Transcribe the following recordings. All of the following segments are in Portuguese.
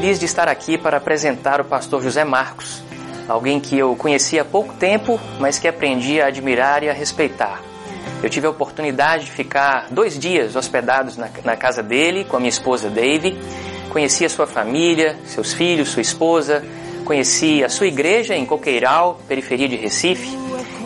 feliz de estar aqui para apresentar o pastor José Marcos, alguém que eu conheci há pouco tempo, mas que aprendi a admirar e a respeitar. Eu tive a oportunidade de ficar dois dias hospedados na, na casa dele com a minha esposa Dave. Conheci a sua família, seus filhos, sua esposa, conheci a sua igreja em Coqueiral, periferia de Recife,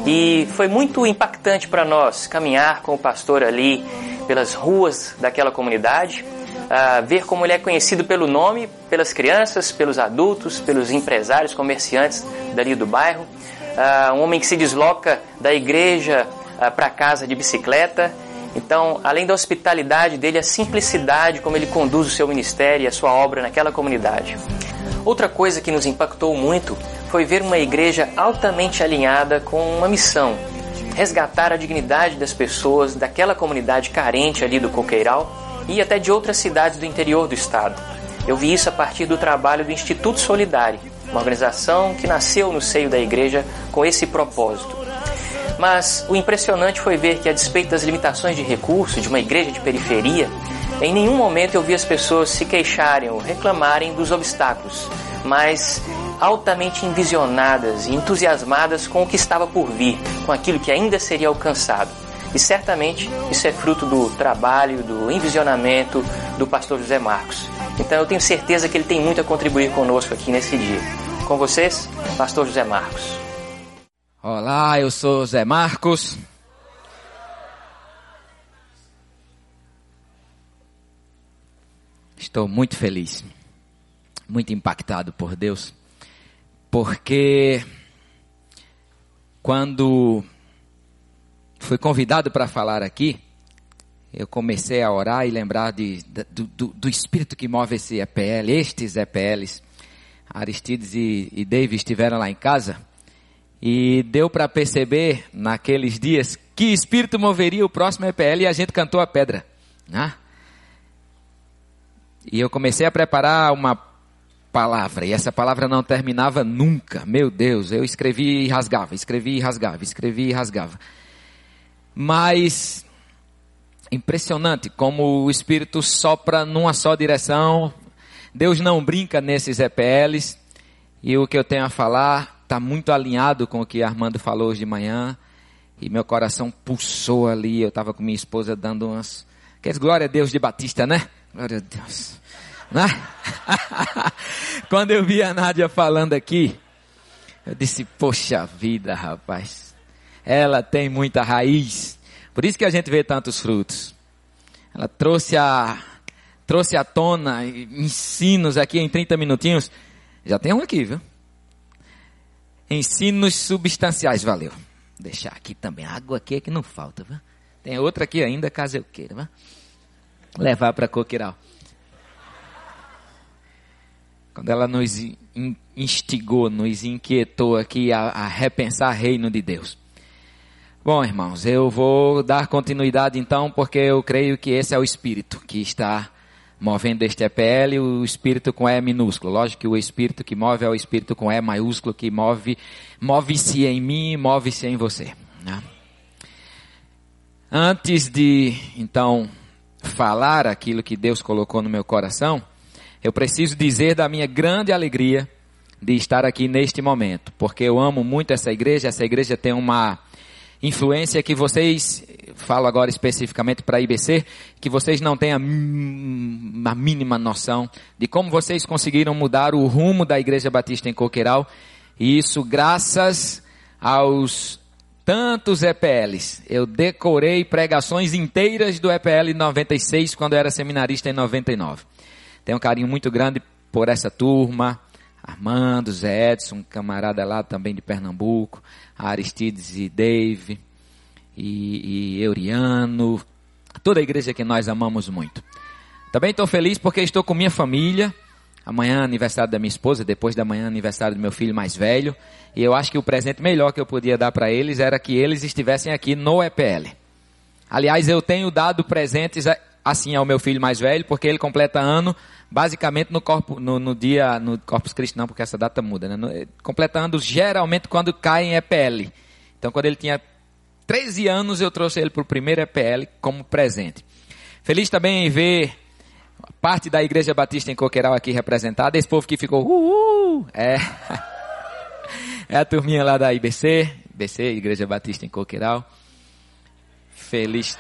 e foi muito impactante para nós caminhar com o pastor ali pelas ruas daquela comunidade uh, ver como ele é conhecido pelo nome, pelas crianças, pelos adultos, pelos empresários, comerciantes dali do bairro. Uh, um homem que se desloca da igreja uh, para casa de bicicleta. Então, além da hospitalidade dele, a simplicidade como ele conduz o seu ministério e a sua obra naquela comunidade. Outra coisa que nos impactou muito foi ver uma igreja altamente alinhada com uma missão: resgatar a dignidade das pessoas daquela comunidade carente ali do Coqueiral e até de outras cidades do interior do estado. Eu vi isso a partir do trabalho do Instituto Solidário, uma organização que nasceu no seio da igreja com esse propósito. Mas o impressionante foi ver que, a despeito das limitações de recursos de uma igreja de periferia, em nenhum momento eu vi as pessoas se queixarem ou reclamarem dos obstáculos, mas altamente envisionadas e entusiasmadas com o que estava por vir, com aquilo que ainda seria alcançado. E certamente isso é fruto do trabalho, do envisionamento do pastor José Marcos. Então eu tenho certeza que ele tem muito a contribuir conosco aqui nesse dia. Com vocês, pastor José Marcos. Olá, eu sou José Marcos. Estou muito feliz, muito impactado por Deus, porque quando fui convidado para falar aqui, eu comecei a orar e lembrar de, de do, do, Espírito que move esse EPL, estes EPLs. Aristides e, e David estiveram lá em casa e deu para perceber naqueles dias que Espírito moveria o próximo EPL e a gente cantou a pedra. Né? E eu comecei a preparar uma palavra, e essa palavra não terminava nunca. Meu Deus, eu escrevi e rasgava, escrevi e rasgava, escrevi e rasgava. Mas impressionante como o Espírito sopra numa só direção. Deus não brinca nesses EPLs. E o que eu tenho a falar está muito alinhado com o que Armando falou hoje de manhã. E meu coração pulsou ali. Eu estava com minha esposa dando umas. Quer glória a Deus de Batista, né? Glória a Deus. Né? Quando eu vi a Nádia falando aqui, eu disse: Poxa vida, rapaz ela tem muita raiz. Por isso que a gente vê tantos frutos. Ela trouxe a, trouxe à tona ensinos aqui em 30 minutinhos. Já tem um aqui, viu? Ensinos substanciais, valeu. Vou deixar aqui também. Água aqui é que não falta, viu? Tem outra aqui ainda, caso eu queira, viu? Levar para Coqueiral. Quando ela nos instigou, nos inquietou aqui a, a repensar o reino de Deus. Bom, irmãos, eu vou dar continuidade então, porque eu creio que esse é o Espírito que está movendo este EPL, o Espírito com E minúsculo. Lógico que o Espírito que move é o Espírito com E maiúsculo, que move, move-se em mim, move-se em você. Né? Antes de, então, falar aquilo que Deus colocou no meu coração, eu preciso dizer da minha grande alegria de estar aqui neste momento, porque eu amo muito essa igreja, essa igreja tem uma influência que vocês, falo agora especificamente para a IBC, que vocês não têm a, a mínima noção de como vocês conseguiram mudar o rumo da Igreja Batista em Coqueiral. E isso graças aos tantos EPLs. Eu decorei pregações inteiras do EPL 96 quando eu era seminarista em 99. Tenho um carinho muito grande por essa turma. Armando, Zé Edson, camarada lá também de Pernambuco, Aristides e Dave, e, e Euriano, toda a igreja que nós amamos muito. Também estou feliz porque estou com minha família. Amanhã é aniversário da minha esposa, depois da manhã aniversário do meu filho mais velho. E eu acho que o presente melhor que eu podia dar para eles era que eles estivessem aqui no EPL. Aliás, eu tenho dado presentes assim ao meu filho mais velho, porque ele completa ano basicamente no, corpo, no, no dia, no Corpus Christi não, porque essa data muda, né? No, completando geralmente quando cai em EPL. Então quando ele tinha 13 anos eu trouxe ele para o primeiro EPL como presente. Feliz também em ver parte da Igreja Batista em Coqueiral aqui representada, esse povo que ficou, uhul, é, é a turminha lá da IBC, IBC, Igreja Batista em Coqueiral. Feliz.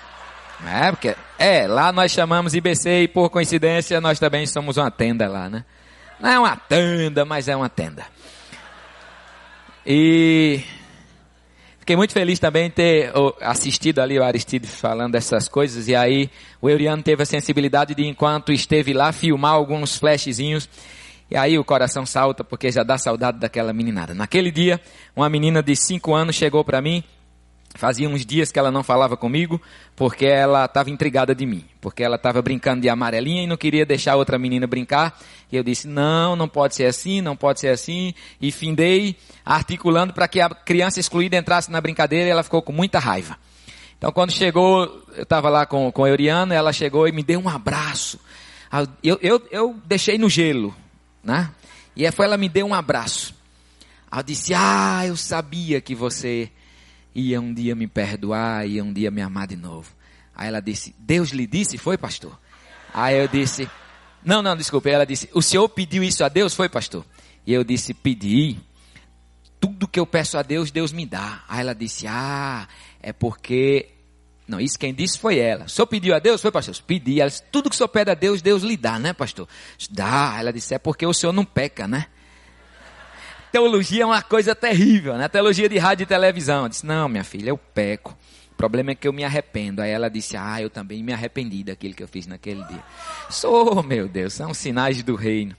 É, porque, é, lá nós chamamos IBC e por coincidência nós também somos uma tenda lá, né? Não é uma tenda, mas é uma tenda. E fiquei muito feliz também ter assistido ali o Aristide falando essas coisas. E aí o Euriano teve a sensibilidade de, enquanto esteve lá, filmar alguns flashzinhos. E aí o coração salta porque já dá saudade daquela meninada. Naquele dia, uma menina de 5 anos chegou para mim Fazia uns dias que ela não falava comigo, porque ela estava intrigada de mim. Porque ela estava brincando de amarelinha e não queria deixar outra menina brincar. E eu disse, não, não pode ser assim, não pode ser assim. E findei articulando para que a criança excluída entrasse na brincadeira e ela ficou com muita raiva. Então quando chegou, eu estava lá com, com a Euriana, ela chegou e me deu um abraço. Eu, eu, eu deixei no gelo, né? E foi ela me deu um abraço. Eu disse, ah, eu sabia que você ia um dia me perdoar, ia um dia me amar de novo. Aí ela disse, Deus lhe disse, foi pastor? Aí eu disse, não, não, desculpe. Ela disse, o senhor pediu isso a Deus, foi pastor? E eu disse, pedi. Tudo que eu peço a Deus, Deus me dá. Aí ela disse, ah, é porque não, isso quem disse foi ela. O senhor pediu a Deus? Foi, pastor? Pedi. Ela disse, tudo que o senhor pede a Deus, Deus lhe dá, né, pastor? Dá. Ela disse, é porque o senhor não peca, né? Teologia é uma coisa terrível, né? Teologia de rádio e televisão. Eu disse, não, minha filha, eu peco. O problema é que eu me arrependo. Aí ela disse, ah, eu também me arrependi daquilo que eu fiz naquele dia. Sou, meu Deus, são sinais do reino.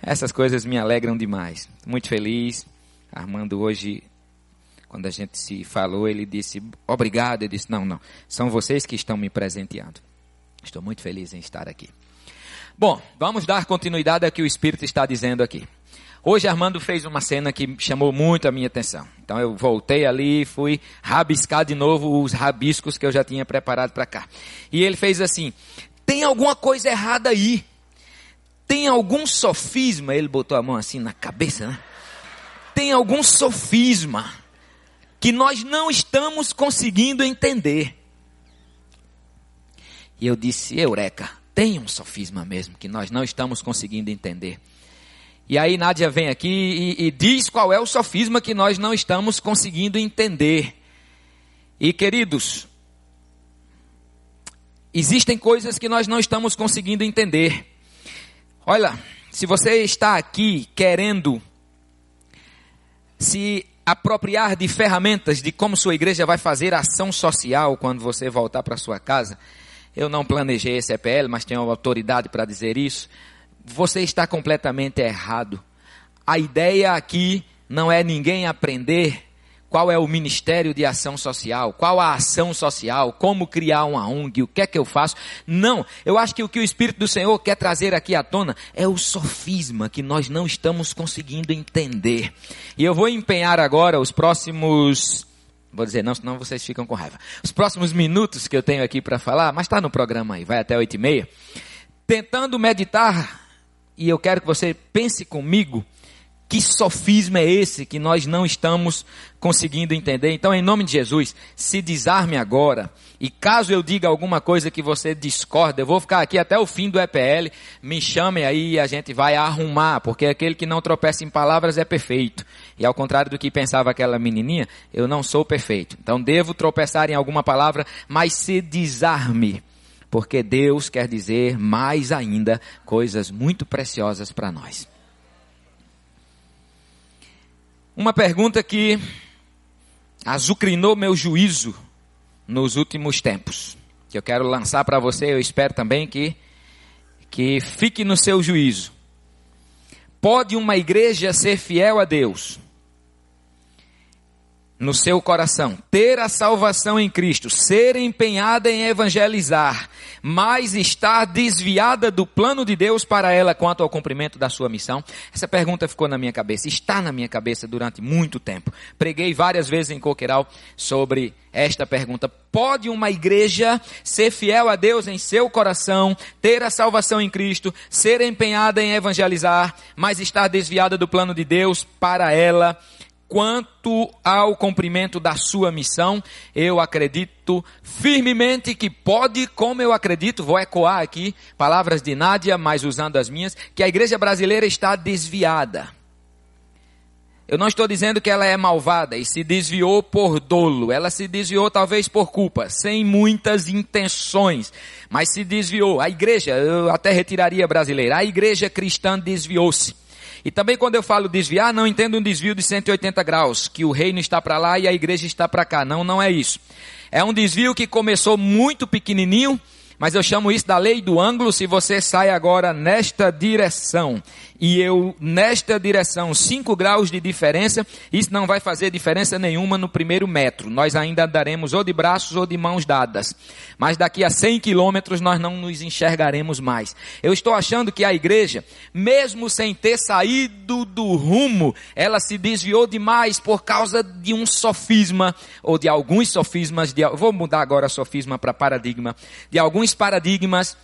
Essas coisas me alegram demais. Muito feliz. Armando hoje, quando a gente se falou, ele disse, obrigado. Eu disse, não, não, são vocês que estão me presenteando. Estou muito feliz em estar aqui. Bom, vamos dar continuidade ao que o Espírito está dizendo aqui. Hoje Armando fez uma cena que chamou muito a minha atenção. Então eu voltei ali e fui rabiscar de novo os rabiscos que eu já tinha preparado para cá. E ele fez assim: tem alguma coisa errada aí. Tem algum sofisma, ele botou a mão assim na cabeça, né? Tem algum sofisma que nós não estamos conseguindo entender. E eu disse, Eureka, tem um sofisma mesmo que nós não estamos conseguindo entender. E aí Nádia vem aqui e, e diz qual é o sofisma que nós não estamos conseguindo entender. E queridos, existem coisas que nós não estamos conseguindo entender. Olha, se você está aqui querendo se apropriar de ferramentas de como sua igreja vai fazer ação social quando você voltar para sua casa, eu não planejei esse EPL, mas tenho autoridade para dizer isso você está completamente errado. A ideia aqui não é ninguém aprender qual é o ministério de ação social, qual a ação social, como criar uma ONG, o que é que eu faço. Não, eu acho que o que o Espírito do Senhor quer trazer aqui à tona é o sofisma que nós não estamos conseguindo entender. E eu vou empenhar agora os próximos Vou dizer não, senão vocês ficam com raiva. Os próximos minutos que eu tenho aqui para falar, mas está no programa aí, vai até oito e meia, tentando meditar e eu quero que você pense comigo que sofisma é esse que nós não estamos conseguindo entender. Então, em nome de Jesus, se desarme agora. E caso eu diga alguma coisa que você discorda, eu vou ficar aqui até o fim do EPL. Me chame aí e a gente vai arrumar, porque aquele que não tropeça em palavras é perfeito. E ao contrário do que pensava aquela menininha, eu não sou perfeito. Então, devo tropeçar em alguma palavra, mas se desarme porque Deus quer dizer mais ainda coisas muito preciosas para nós. Uma pergunta que azucrinou meu juízo nos últimos tempos, que eu quero lançar para você, eu espero também que que fique no seu juízo. Pode uma igreja ser fiel a Deus no seu coração, ter a salvação em Cristo, ser empenhada em evangelizar, mas estar desviada do plano de Deus para ela quanto ao cumprimento da sua missão? Essa pergunta ficou na minha cabeça, está na minha cabeça durante muito tempo. Preguei várias vezes em Coqueiral sobre esta pergunta. Pode uma igreja ser fiel a Deus em seu coração, ter a salvação em Cristo, ser empenhada em evangelizar, mas estar desviada do plano de Deus para ela quanto ao cumprimento da sua missão, eu acredito firmemente que pode, como eu acredito, vou ecoar aqui palavras de Nádia, mas usando as minhas, que a igreja brasileira está desviada. Eu não estou dizendo que ela é malvada e se desviou por dolo. Ela se desviou talvez por culpa, sem muitas intenções, mas se desviou. A igreja, eu até retiraria brasileira, a igreja cristã desviou-se. E também quando eu falo desviar, não entendo um desvio de 180 graus, que o reino está para lá e a igreja está para cá. Não, não é isso. É um desvio que começou muito pequenininho, mas eu chamo isso da lei do ângulo. Se você sai agora nesta direção e eu nesta direção 5 graus de diferença, isso não vai fazer diferença nenhuma no primeiro metro. Nós ainda andaremos ou de braços ou de mãos dadas. Mas daqui a 100 quilômetros nós não nos enxergaremos mais. Eu estou achando que a igreja, mesmo sem ter saído do rumo, ela se desviou demais por causa de um sofisma ou de alguns sofismas. De, vou mudar agora sofisma para paradigma. De alguns alguns paradigmas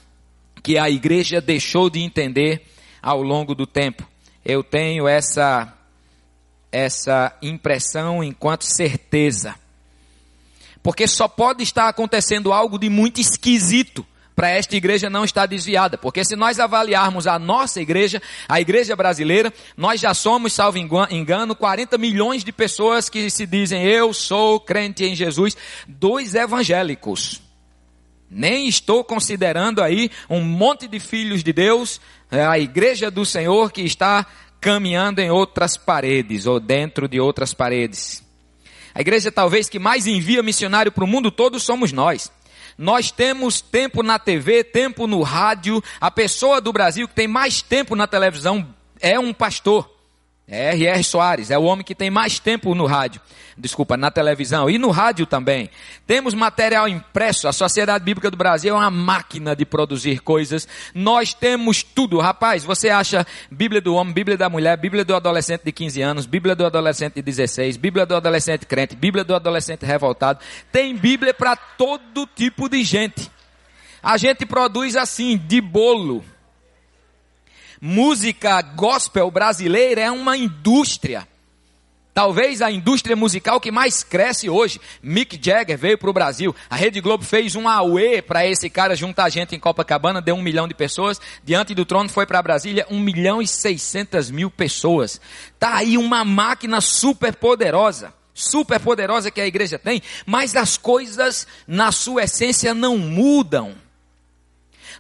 que a igreja deixou de entender ao longo do tempo. Eu tenho essa essa impressão enquanto certeza. Porque só pode estar acontecendo algo de muito esquisito para esta igreja não estar desviada. Porque se nós avaliarmos a nossa igreja, a igreja brasileira, nós já somos, salvo engano, 40 milhões de pessoas que se dizem eu sou crente em Jesus, dois evangélicos. Nem estou considerando aí um monte de filhos de Deus, é, a igreja do Senhor que está caminhando em outras paredes ou dentro de outras paredes. A igreja talvez que mais envia missionário para o mundo todo somos nós. Nós temos tempo na TV, tempo no rádio. A pessoa do Brasil que tem mais tempo na televisão é um pastor. É R.R. Soares, é o homem que tem mais tempo no rádio, desculpa, na televisão e no rádio também. Temos material impresso, a Sociedade Bíblica do Brasil é uma máquina de produzir coisas. Nós temos tudo, rapaz, você acha Bíblia do homem, Bíblia da mulher, Bíblia do adolescente de 15 anos, Bíblia do adolescente de 16, Bíblia do adolescente crente, Bíblia do adolescente revoltado. Tem Bíblia para todo tipo de gente. A gente produz assim, de bolo música gospel brasileira é uma indústria. Talvez a indústria musical que mais cresce hoje. Mick Jagger veio para o Brasil. A Rede Globo fez um auê para esse cara juntar gente em Copacabana, deu um milhão de pessoas. Diante do trono foi para Brasília um milhão e seiscentas mil pessoas. Tá aí uma máquina super poderosa. Super poderosa que a igreja tem. Mas as coisas na sua essência não mudam.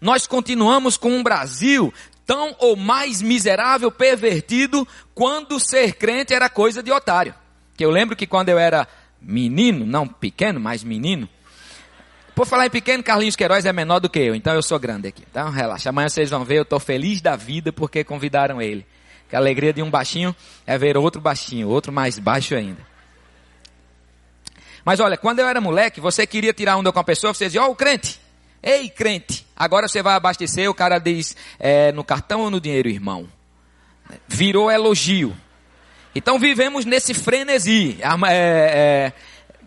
Nós continuamos com um Brasil tão ou mais miserável, pervertido, quando ser crente era coisa de otário. Que eu lembro que quando eu era menino, não pequeno, mas menino, por falar em pequeno, Carlinhos Queiroz é menor do que eu, então eu sou grande aqui. Então relaxa, amanhã vocês vão ver, eu estou feliz da vida porque convidaram ele. Que a alegria de um baixinho é ver outro baixinho, outro mais baixo ainda. Mas olha, quando eu era moleque, você queria tirar onda com a pessoa, você dizia, ó, oh, o crente. Ei, crente, agora você vai abastecer, o cara diz, é, no cartão ou no dinheiro, irmão? Virou elogio. Então vivemos nesse frenesi. É,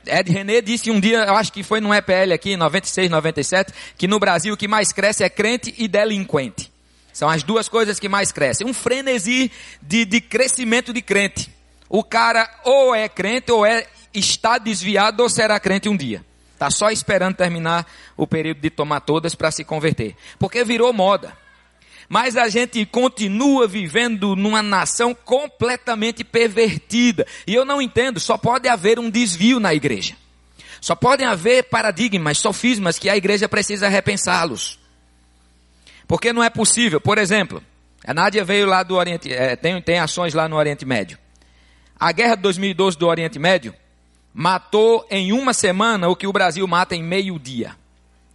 é, Ed René disse um dia, eu acho que foi no EPL aqui, em 96, 97, que no Brasil o que mais cresce é crente e delinquente. São as duas coisas que mais crescem. Um frenesi de, de crescimento de crente. O cara ou é crente ou é, está desviado ou será crente um dia. Está só esperando terminar o período de tomar todas para se converter. Porque virou moda. Mas a gente continua vivendo numa nação completamente pervertida. E eu não entendo, só pode haver um desvio na igreja. Só podem haver paradigmas, sofismas que a igreja precisa repensá-los. Porque não é possível. Por exemplo, a Nádia veio lá do Oriente, é, tem, tem ações lá no Oriente Médio. A guerra de 2012 do Oriente Médio matou em uma semana o que o Brasil mata em meio dia.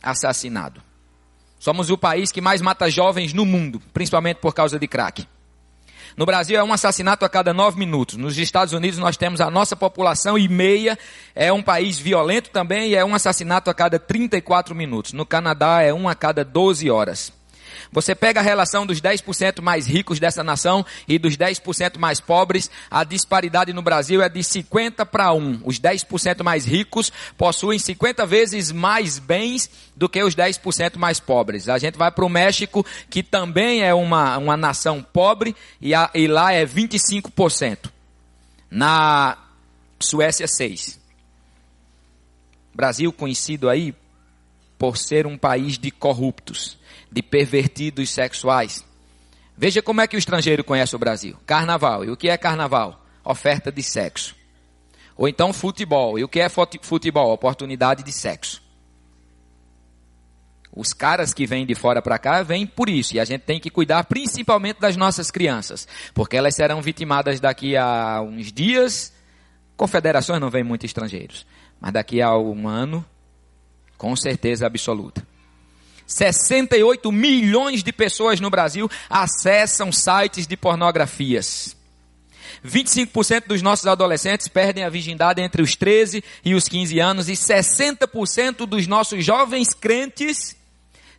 Assassinado. Somos o país que mais mata jovens no mundo, principalmente por causa de crack. No Brasil é um assassinato a cada nove minutos. Nos Estados Unidos nós temos a nossa população e meia. É um país violento também e é um assassinato a cada 34 minutos. No Canadá é um a cada 12 horas. Você pega a relação dos 10% mais ricos dessa nação e dos 10% mais pobres, a disparidade no Brasil é de 50 para 1. Os 10% mais ricos possuem 50 vezes mais bens do que os 10% mais pobres. A gente vai para o México, que também é uma, uma nação pobre, e, a, e lá é 25%. Na Suécia, 6. Brasil conhecido aí por ser um país de corruptos, de pervertidos sexuais. Veja como é que o estrangeiro conhece o Brasil. Carnaval. E o que é carnaval? Oferta de sexo. Ou então futebol. E o que é futebol? Oportunidade de sexo. Os caras que vêm de fora para cá vêm por isso. E a gente tem que cuidar principalmente das nossas crianças. Porque elas serão vitimadas daqui a uns dias. Confederações não vêm muito estrangeiros. Mas daqui a um ano, com certeza absoluta. 68 milhões de pessoas no Brasil acessam sites de pornografias. 25% dos nossos adolescentes perdem a virgindade entre os 13 e os 15 anos e 60% dos nossos jovens crentes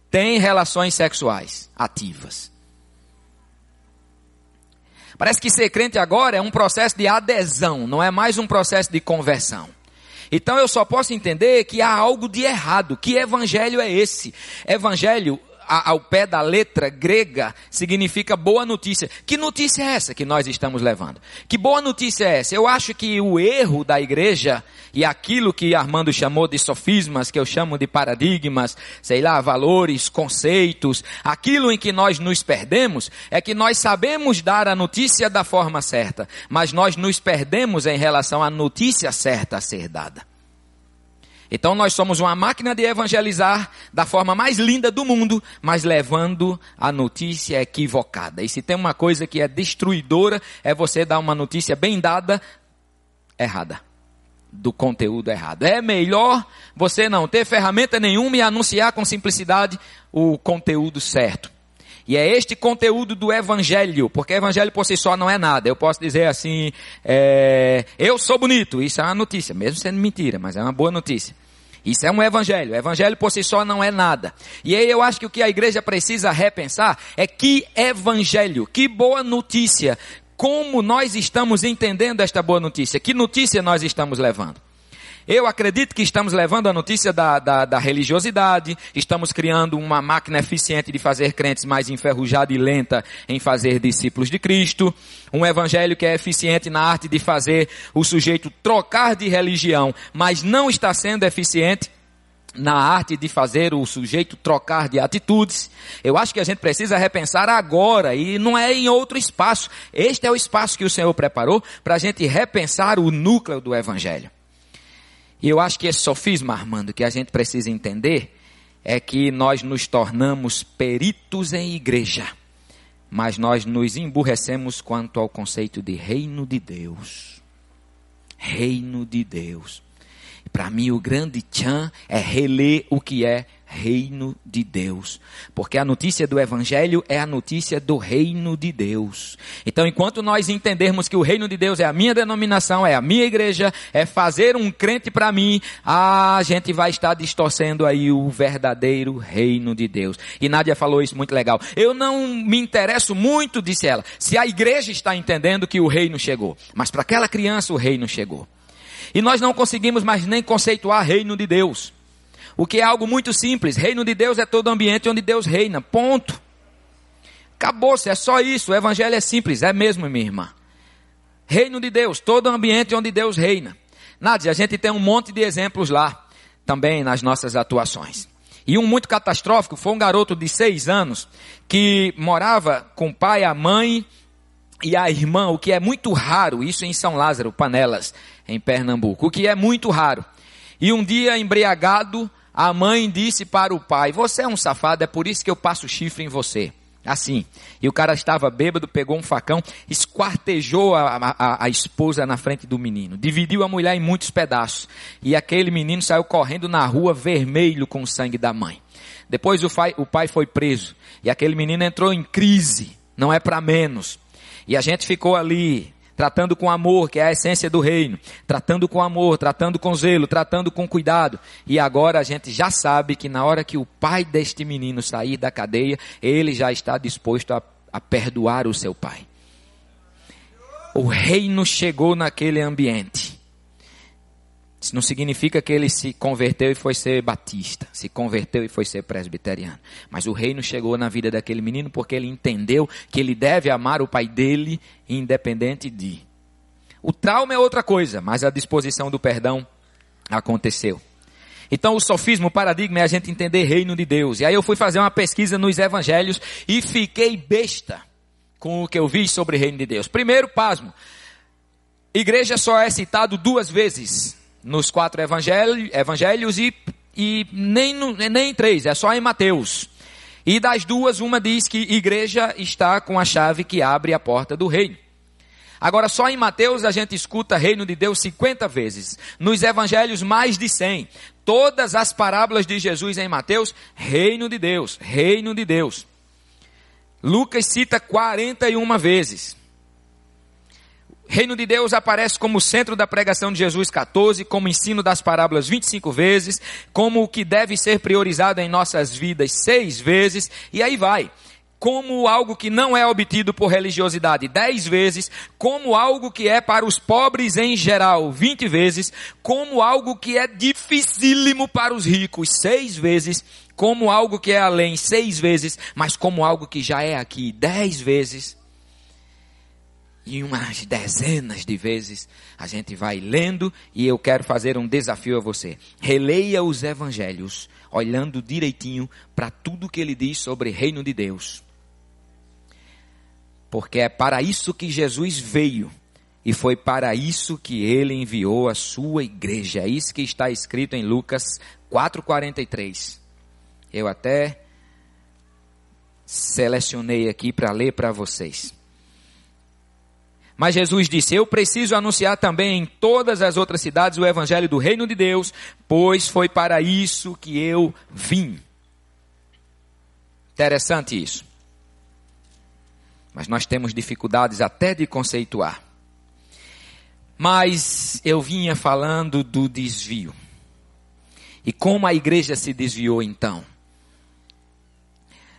têm relações sexuais ativas. Parece que ser crente agora é um processo de adesão, não é mais um processo de conversão. Então eu só posso entender que há algo de errado. Que evangelho é esse? Evangelho ao pé da letra grega significa boa notícia. Que notícia é essa que nós estamos levando? Que boa notícia é essa? Eu acho que o erro da igreja e aquilo que Armando chamou de sofismas, que eu chamo de paradigmas, sei lá, valores, conceitos, aquilo em que nós nos perdemos, é que nós sabemos dar a notícia da forma certa, mas nós nos perdemos em relação à notícia certa a ser dada. Então nós somos uma máquina de evangelizar da forma mais linda do mundo, mas levando a notícia equivocada. E se tem uma coisa que é destruidora, é você dar uma notícia bem dada, errada. Do conteúdo errado. É melhor você não ter ferramenta nenhuma e anunciar com simplicidade o conteúdo certo. E é este conteúdo do evangelho, porque evangelho por si só não é nada. Eu posso dizer assim, é, eu sou bonito, isso é uma notícia, mesmo sendo mentira, mas é uma boa notícia. Isso é um evangelho. O evangelho por si só não é nada. E aí eu acho que o que a igreja precisa repensar é que evangelho, que boa notícia. Como nós estamos entendendo esta boa notícia? Que notícia nós estamos levando? Eu acredito que estamos levando a notícia da, da, da, religiosidade, estamos criando uma máquina eficiente de fazer crentes mais enferrujada e lenta em fazer discípulos de Cristo, um evangelho que é eficiente na arte de fazer o sujeito trocar de religião, mas não está sendo eficiente na arte de fazer o sujeito trocar de atitudes. Eu acho que a gente precisa repensar agora e não é em outro espaço. Este é o espaço que o Senhor preparou para a gente repensar o núcleo do evangelho. E eu acho que esse sofisma, Armando, que a gente precisa entender, é que nós nos tornamos peritos em igreja, mas nós nos emburrecemos quanto ao conceito de reino de Deus. Reino de Deus. Para mim, o grande tchan é reler o que é reino de Deus. Porque a notícia do Evangelho é a notícia do reino de Deus. Então, enquanto nós entendermos que o reino de Deus é a minha denominação, é a minha igreja, é fazer um crente para mim, a gente vai estar distorcendo aí o verdadeiro reino de Deus. E Nádia falou isso muito legal. Eu não me interesso muito, disse ela, se a igreja está entendendo que o reino chegou. Mas para aquela criança o reino chegou. E nós não conseguimos mais nem conceituar reino de Deus. O que é algo muito simples. Reino de Deus é todo ambiente onde Deus reina. Ponto. Acabou-se, é só isso. O evangelho é simples, é mesmo, minha irmã. Reino de Deus, todo ambiente onde Deus reina. Nádia, a gente tem um monte de exemplos lá, também nas nossas atuações. E um muito catastrófico foi um garoto de seis anos que morava com o pai, a mãe e a irmã, o que é muito raro, isso em São Lázaro, Panelas, em Pernambuco, o que é muito raro. E um dia, embriagado, a mãe disse para o pai: Você é um safado, é por isso que eu passo chifre em você. Assim. E o cara estava bêbado, pegou um facão, esquartejou a, a, a, esposa na frente do menino. Dividiu a mulher em muitos pedaços. E aquele menino saiu correndo na rua vermelho com o sangue da mãe. Depois o pai, o pai foi preso. E aquele menino entrou em crise. Não é para menos. E a gente ficou ali tratando com amor, que é a essência do reino, tratando com amor, tratando com zelo, tratando com cuidado. E agora a gente já sabe que na hora que o pai deste menino sair da cadeia, ele já está disposto a, a perdoar o seu pai. O reino chegou naquele ambiente. Isso não significa que ele se converteu e foi ser batista, se converteu e foi ser presbiteriano. Mas o reino chegou na vida daquele menino porque ele entendeu que ele deve amar o pai dele independente de. O trauma é outra coisa, mas a disposição do perdão aconteceu. Então o sofismo, o paradigma é a gente entender reino de Deus. E aí eu fui fazer uma pesquisa nos evangelhos e fiquei besta com o que eu vi sobre reino de Deus. Primeiro, pasmo. Igreja só é citado duas vezes nos quatro evangelhos e, e nem, nem em três, é só em Mateus. E das duas, uma diz que igreja está com a chave que abre a porta do reino. Agora, só em Mateus a gente escuta reino de Deus 50 vezes. Nos evangelhos, mais de 100. Todas as parábolas de Jesus em Mateus, reino de Deus, reino de Deus. Lucas cita 41 vezes. Reino de Deus aparece como centro da pregação de Jesus 14, como ensino das parábolas 25 vezes, como o que deve ser priorizado em nossas vidas seis vezes, e aí vai. Como algo que não é obtido por religiosidade dez vezes, como algo que é para os pobres em geral vinte vezes, como algo que é dificílimo para os ricos seis vezes, como algo que é além seis vezes, mas como algo que já é aqui dez vezes e umas dezenas de vezes a gente vai lendo e eu quero fazer um desafio a você. Releia os evangelhos, olhando direitinho para tudo que ele diz sobre o reino de Deus. Porque é para isso que Jesus veio e foi para isso que ele enviou a sua igreja. É isso que está escrito em Lucas 4:43. Eu até selecionei aqui para ler para vocês. Mas Jesus disse: Eu preciso anunciar também em todas as outras cidades o evangelho do reino de Deus, pois foi para isso que eu vim. Interessante isso. Mas nós temos dificuldades até de conceituar. Mas eu vinha falando do desvio. E como a igreja se desviou então?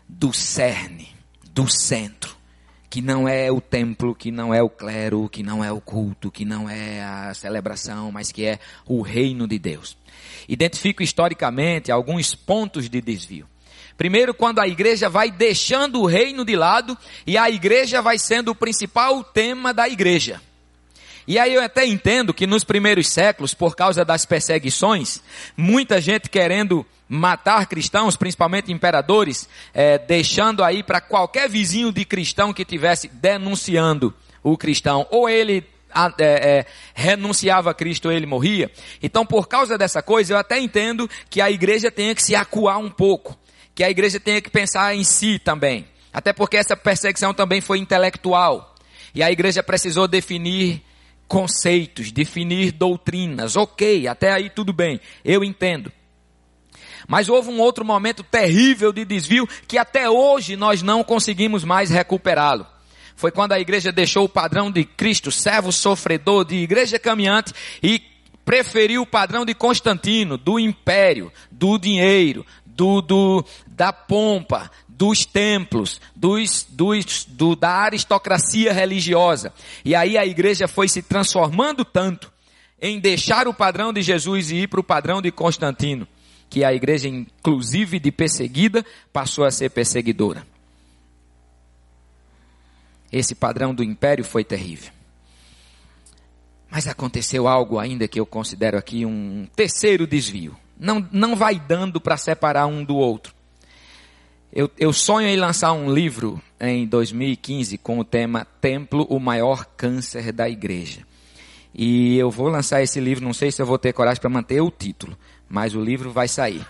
Do cerne, do centro que não é o templo, que não é o clero, que não é o culto, que não é a celebração, mas que é o reino de Deus. Identifico historicamente alguns pontos de desvio. Primeiro, quando a igreja vai deixando o reino de lado e a igreja vai sendo o principal tema da igreja. E aí eu até entendo que nos primeiros séculos, por causa das perseguições, muita gente querendo matar cristãos, principalmente imperadores, é, deixando aí para qualquer vizinho de cristão que tivesse denunciando o cristão, ou ele é, é, renunciava a Cristo, ele morria. Então, por causa dessa coisa, eu até entendo que a igreja tenha que se acuar um pouco, que a igreja tenha que pensar em si também, até porque essa perseguição também foi intelectual, e a igreja precisou definir conceitos, definir doutrinas. Ok, até aí tudo bem, eu entendo. Mas houve um outro momento terrível de desvio que até hoje nós não conseguimos mais recuperá-lo. Foi quando a igreja deixou o padrão de Cristo, servo sofredor, de igreja caminhante e preferiu o padrão de Constantino, do império, do dinheiro, do, do da pompa, dos templos, dos, dos, do, da aristocracia religiosa. E aí a igreja foi se transformando tanto em deixar o padrão de Jesus e ir para o padrão de Constantino, que a igreja, inclusive de perseguida, passou a ser perseguidora. Esse padrão do império foi terrível. Mas aconteceu algo ainda que eu considero aqui um terceiro desvio. Não, não vai dando para separar um do outro. Eu, eu, sonho em lançar um livro em 2015 com o tema Templo, o maior câncer da igreja. E eu vou lançar esse livro, não sei se eu vou ter coragem para manter o título, mas o livro vai sair.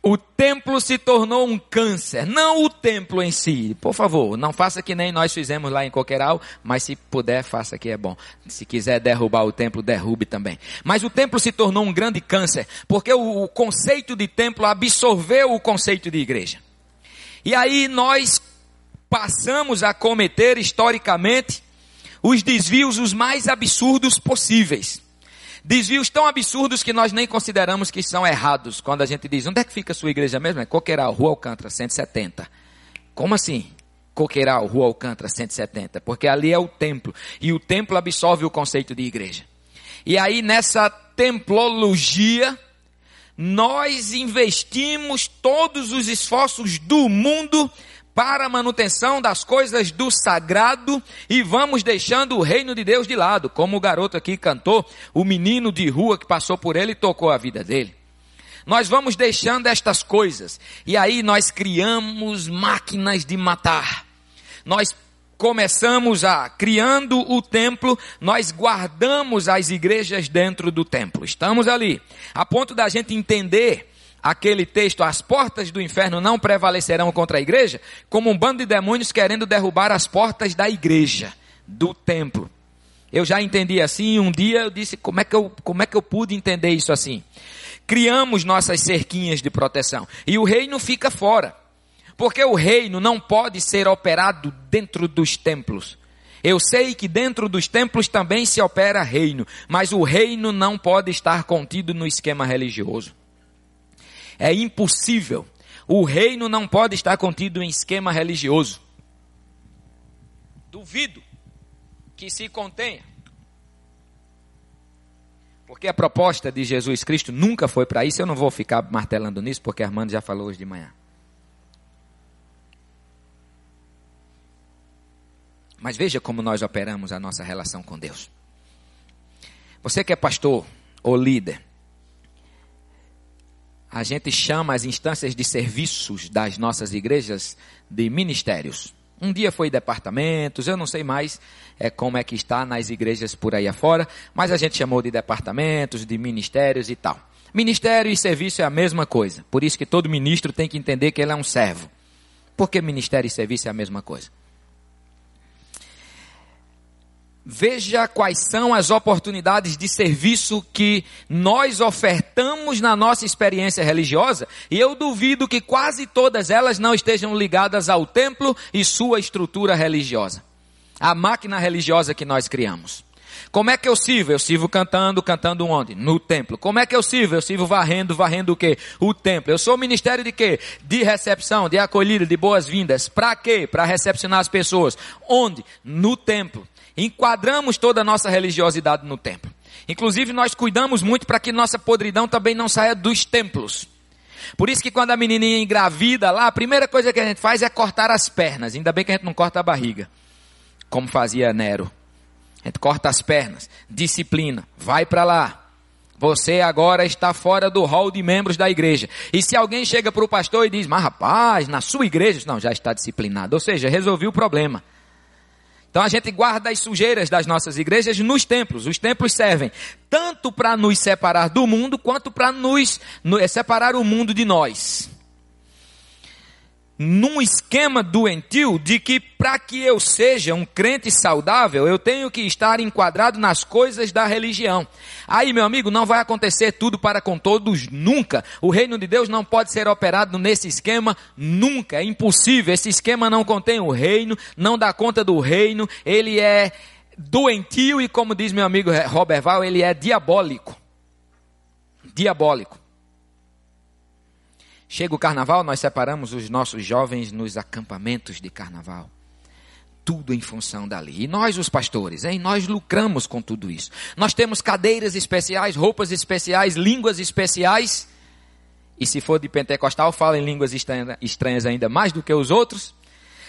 O templo se tornou um câncer, não o templo em si. Por favor, não faça que nem nós fizemos lá em Coqueiral, mas se puder, faça que é bom. Se quiser derrubar o templo, derrube também. Mas o templo se tornou um grande câncer, porque o conceito de templo absorveu o conceito de igreja. E aí nós passamos a cometer historicamente os desvios os mais absurdos possíveis. Desvios tão absurdos que nós nem consideramos que são errados. Quando a gente diz, onde é que fica a sua igreja mesmo? É Coqueiral, Rua Alcântara, 170. Como assim? Coqueiral, Rua Alcântara, 170. Porque ali é o templo. E o templo absorve o conceito de igreja. E aí nessa templologia, nós investimos todos os esforços do mundo para a manutenção das coisas do sagrado e vamos deixando o reino de Deus de lado, como o garoto aqui cantou, o menino de rua que passou por ele e tocou a vida dele. Nós vamos deixando estas coisas e aí nós criamos máquinas de matar. Nós começamos a criando o templo, nós guardamos as igrejas dentro do templo. Estamos ali, a ponto da gente entender aquele texto, as portas do inferno não prevalecerão contra a igreja, como um bando de demônios querendo derrubar as portas da igreja, do templo. Eu já entendi assim, um dia eu disse, como é que eu, como é que eu pude entender isso assim? Criamos nossas cerquinhas de proteção e o reino fica fora. Porque o reino não pode ser operado dentro dos templos. Eu sei que dentro dos templos também se opera reino, mas o reino não pode estar contido no esquema religioso. É impossível. O reino não pode estar contido em esquema religioso. Duvido que se contenha. Porque a proposta de Jesus Cristo nunca foi para isso. Eu não vou ficar martelando nisso, porque Armando já falou hoje de manhã. Mas veja como nós operamos a nossa relação com Deus. Você que é pastor ou líder, a gente chama as instâncias de serviços das nossas igrejas de ministérios. Um dia foi departamentos, eu não sei mais é, como é que está nas igrejas por aí afora, mas a gente chamou de departamentos, de ministérios e tal. Ministério e serviço é a mesma coisa. Por isso que todo ministro tem que entender que ele é um servo. Por que ministério e serviço é a mesma coisa? Veja quais são as oportunidades de serviço que nós ofertamos na nossa experiência religiosa, e eu duvido que quase todas elas não estejam ligadas ao templo e sua estrutura religiosa. A máquina religiosa que nós criamos. Como é que eu sirvo? Eu sirvo cantando, cantando onde? No templo. Como é que eu sirvo? Eu sirvo varrendo, varrendo o quê? O templo. Eu sou o ministério de quê? De recepção, de acolhida, de boas-vindas. Para quê? Para recepcionar as pessoas. Onde? No templo enquadramos toda a nossa religiosidade no templo. Inclusive, nós cuidamos muito para que nossa podridão também não saia dos templos. Por isso que quando a menininha engravida lá, a primeira coisa que a gente faz é cortar as pernas. Ainda bem que a gente não corta a barriga, como fazia Nero. A gente corta as pernas, disciplina, vai para lá. Você agora está fora do hall de membros da igreja. E se alguém chega para o pastor e diz, mas rapaz, na sua igreja, não, já está disciplinado. Ou seja, resolveu o problema. Então a gente guarda as sujeiras das nossas igrejas nos templos. Os templos servem tanto para nos separar do mundo, quanto para nos, eh, separar o mundo de nós num esquema doentio de que para que eu seja um crente saudável, eu tenho que estar enquadrado nas coisas da religião. Aí, meu amigo, não vai acontecer tudo para com todos nunca. O reino de Deus não pode ser operado nesse esquema nunca. É impossível. Esse esquema não contém o reino, não dá conta do reino. Ele é doentio e, como diz meu amigo Robert Val, ele é diabólico. Diabólico. Chega o carnaval, nós separamos os nossos jovens nos acampamentos de carnaval. Tudo em função dali. E nós, os pastores, hein? Nós lucramos com tudo isso. Nós temos cadeiras especiais, roupas especiais, línguas especiais. E se for de pentecostal, fala em línguas estranhas ainda mais do que os outros.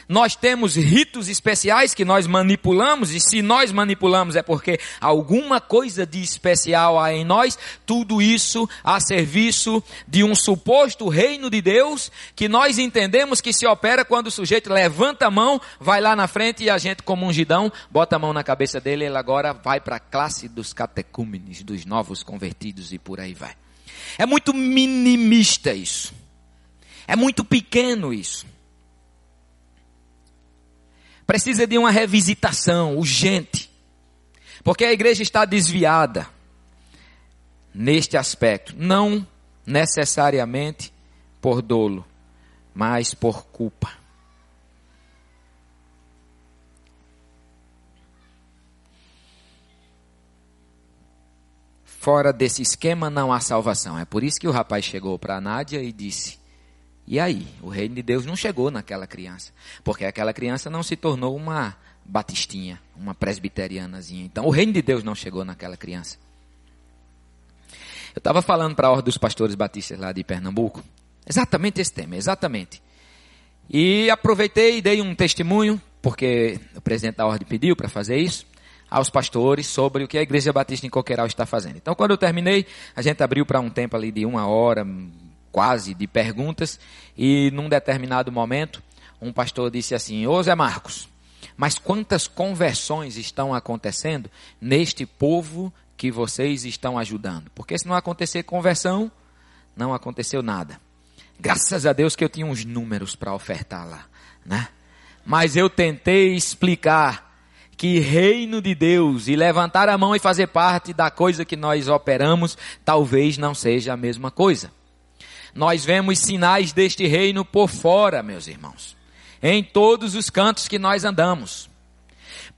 Nós temos ritos especiais que nós manipulamos, e se nós manipulamos é porque alguma coisa de especial há em nós, tudo isso a serviço de um suposto reino de Deus, que nós entendemos que se opera quando o sujeito levanta a mão, vai lá na frente e a gente, como ungidão, bota a mão na cabeça dele, ele agora vai para a classe dos catecúmenes, dos novos convertidos e por aí vai. É muito minimista isso. É muito pequeno isso precisa de uma revisitação urgente. Porque a igreja está desviada neste aspecto. Não necessariamente por dolo, mas por culpa. Fora desse esquema não há salvação. É por isso que o rapaz chegou para a Nádia e disse: e aí, o reino de Deus não chegou naquela criança, porque aquela criança não se tornou uma batistinha, uma presbiterianazinha. Então, o reino de Deus não chegou naquela criança. Eu estava falando para a ordem dos pastores batistas lá de Pernambuco, exatamente esse tema, exatamente. E aproveitei e dei um testemunho, porque o presidente da ordem pediu para fazer isso, aos pastores sobre o que a Igreja Batista em Coqueiral está fazendo. Então, quando eu terminei, a gente abriu para um tempo ali de uma hora, quase, de perguntas, e num determinado momento, um pastor disse assim: Ô Zé Marcos, mas quantas conversões estão acontecendo neste povo que vocês estão ajudando? Porque se não acontecer conversão, não aconteceu nada. Graças a Deus que eu tinha uns números para ofertar lá, né? Mas eu tentei explicar que reino de Deus e levantar a mão e fazer parte da coisa que nós operamos, talvez não seja a mesma coisa. Nós vemos sinais deste reino por fora, meus irmãos, em todos os cantos que nós andamos.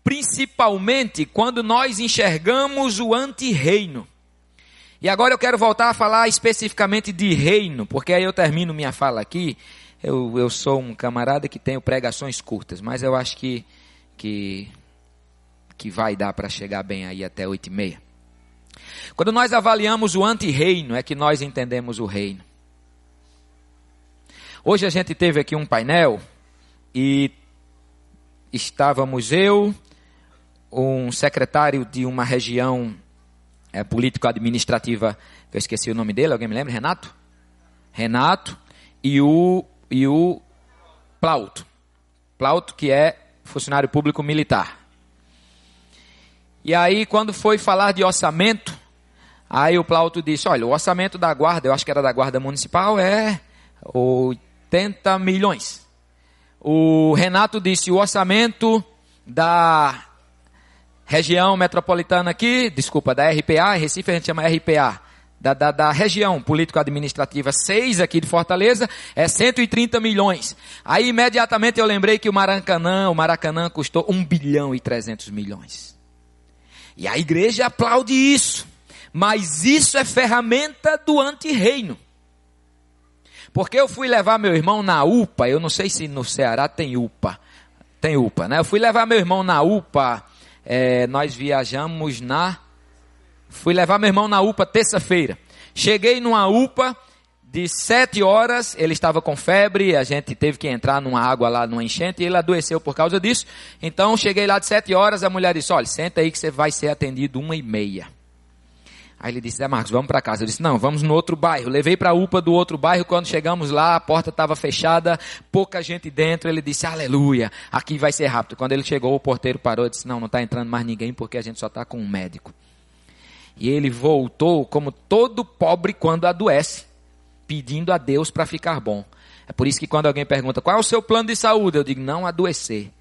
Principalmente quando nós enxergamos o anti-reino. E agora eu quero voltar a falar especificamente de reino, porque aí eu termino minha fala aqui. Eu, eu sou um camarada que tenho pregações curtas, mas eu acho que, que, que vai dar para chegar bem aí até oito e meia. Quando nós avaliamos o anti-reino, é que nós entendemos o reino. Hoje a gente teve aqui um painel e estávamos eu, um secretário de uma região é, político-administrativa, que eu esqueci o nome dele, alguém me lembra? Renato? Renato e o, e o Plauto. Plauto, que é funcionário público militar. E aí, quando foi falar de orçamento, aí o Plauto disse, olha, o orçamento da guarda, eu acho que era da guarda municipal, é 80 milhões. O Renato disse, o orçamento da região metropolitana aqui, desculpa, da RPA, em Recife a gente chama RPA, da, da, da região político-administrativa 6 aqui de Fortaleza, é 130 milhões. Aí imediatamente eu lembrei que o Maracanã, o Maracanã custou 1 bilhão e 300 milhões. E a igreja aplaude isso. Mas isso é ferramenta do anti-reino. Porque eu fui levar meu irmão na UPA, eu não sei se no Ceará tem UPA. Tem UPA, né? Eu fui levar meu irmão na UPA é, nós viajamos na. Fui levar meu irmão na UPA terça-feira. Cheguei numa UPA de sete horas, ele estava com febre, a gente teve que entrar numa água lá numa enchente e ele adoeceu por causa disso. Então cheguei lá de sete horas, a mulher disse: olha, senta aí que você vai ser atendido uma e meia. Aí ele disse, Zé Marcos, vamos para casa. Eu disse, não, vamos no outro bairro. Levei para a UPA do outro bairro. Quando chegamos lá, a porta estava fechada, pouca gente dentro. Ele disse, aleluia, aqui vai ser rápido. Quando ele chegou, o porteiro parou e disse, não, não está entrando mais ninguém porque a gente só está com um médico. E ele voltou como todo pobre quando adoece, pedindo a Deus para ficar bom. É por isso que quando alguém pergunta, qual é o seu plano de saúde? Eu digo, não adoecer.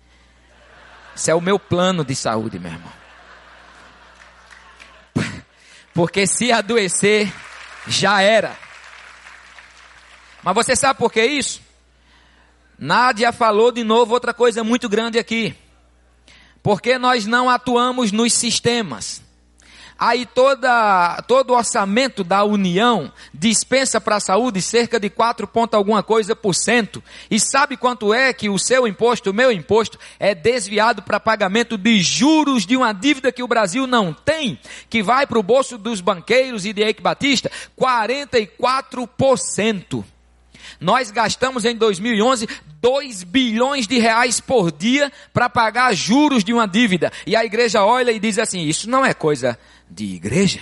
Esse é o meu plano de saúde, meu irmão. Porque se adoecer, já era. Mas você sabe por que isso? Nádia falou de novo outra coisa muito grande aqui. Porque nós não atuamos nos sistemas. Aí toda, todo o orçamento da União dispensa para a saúde cerca de 4 ponto alguma coisa por cento. E sabe quanto é que o seu imposto, o meu imposto, é desviado para pagamento de juros de uma dívida que o Brasil não tem, que vai para o bolso dos banqueiros e de Eike Batista? 44%. Nós gastamos em 2011 2 bilhões de reais por dia para pagar juros de uma dívida. E a igreja olha e diz assim: Isso não é coisa de igreja?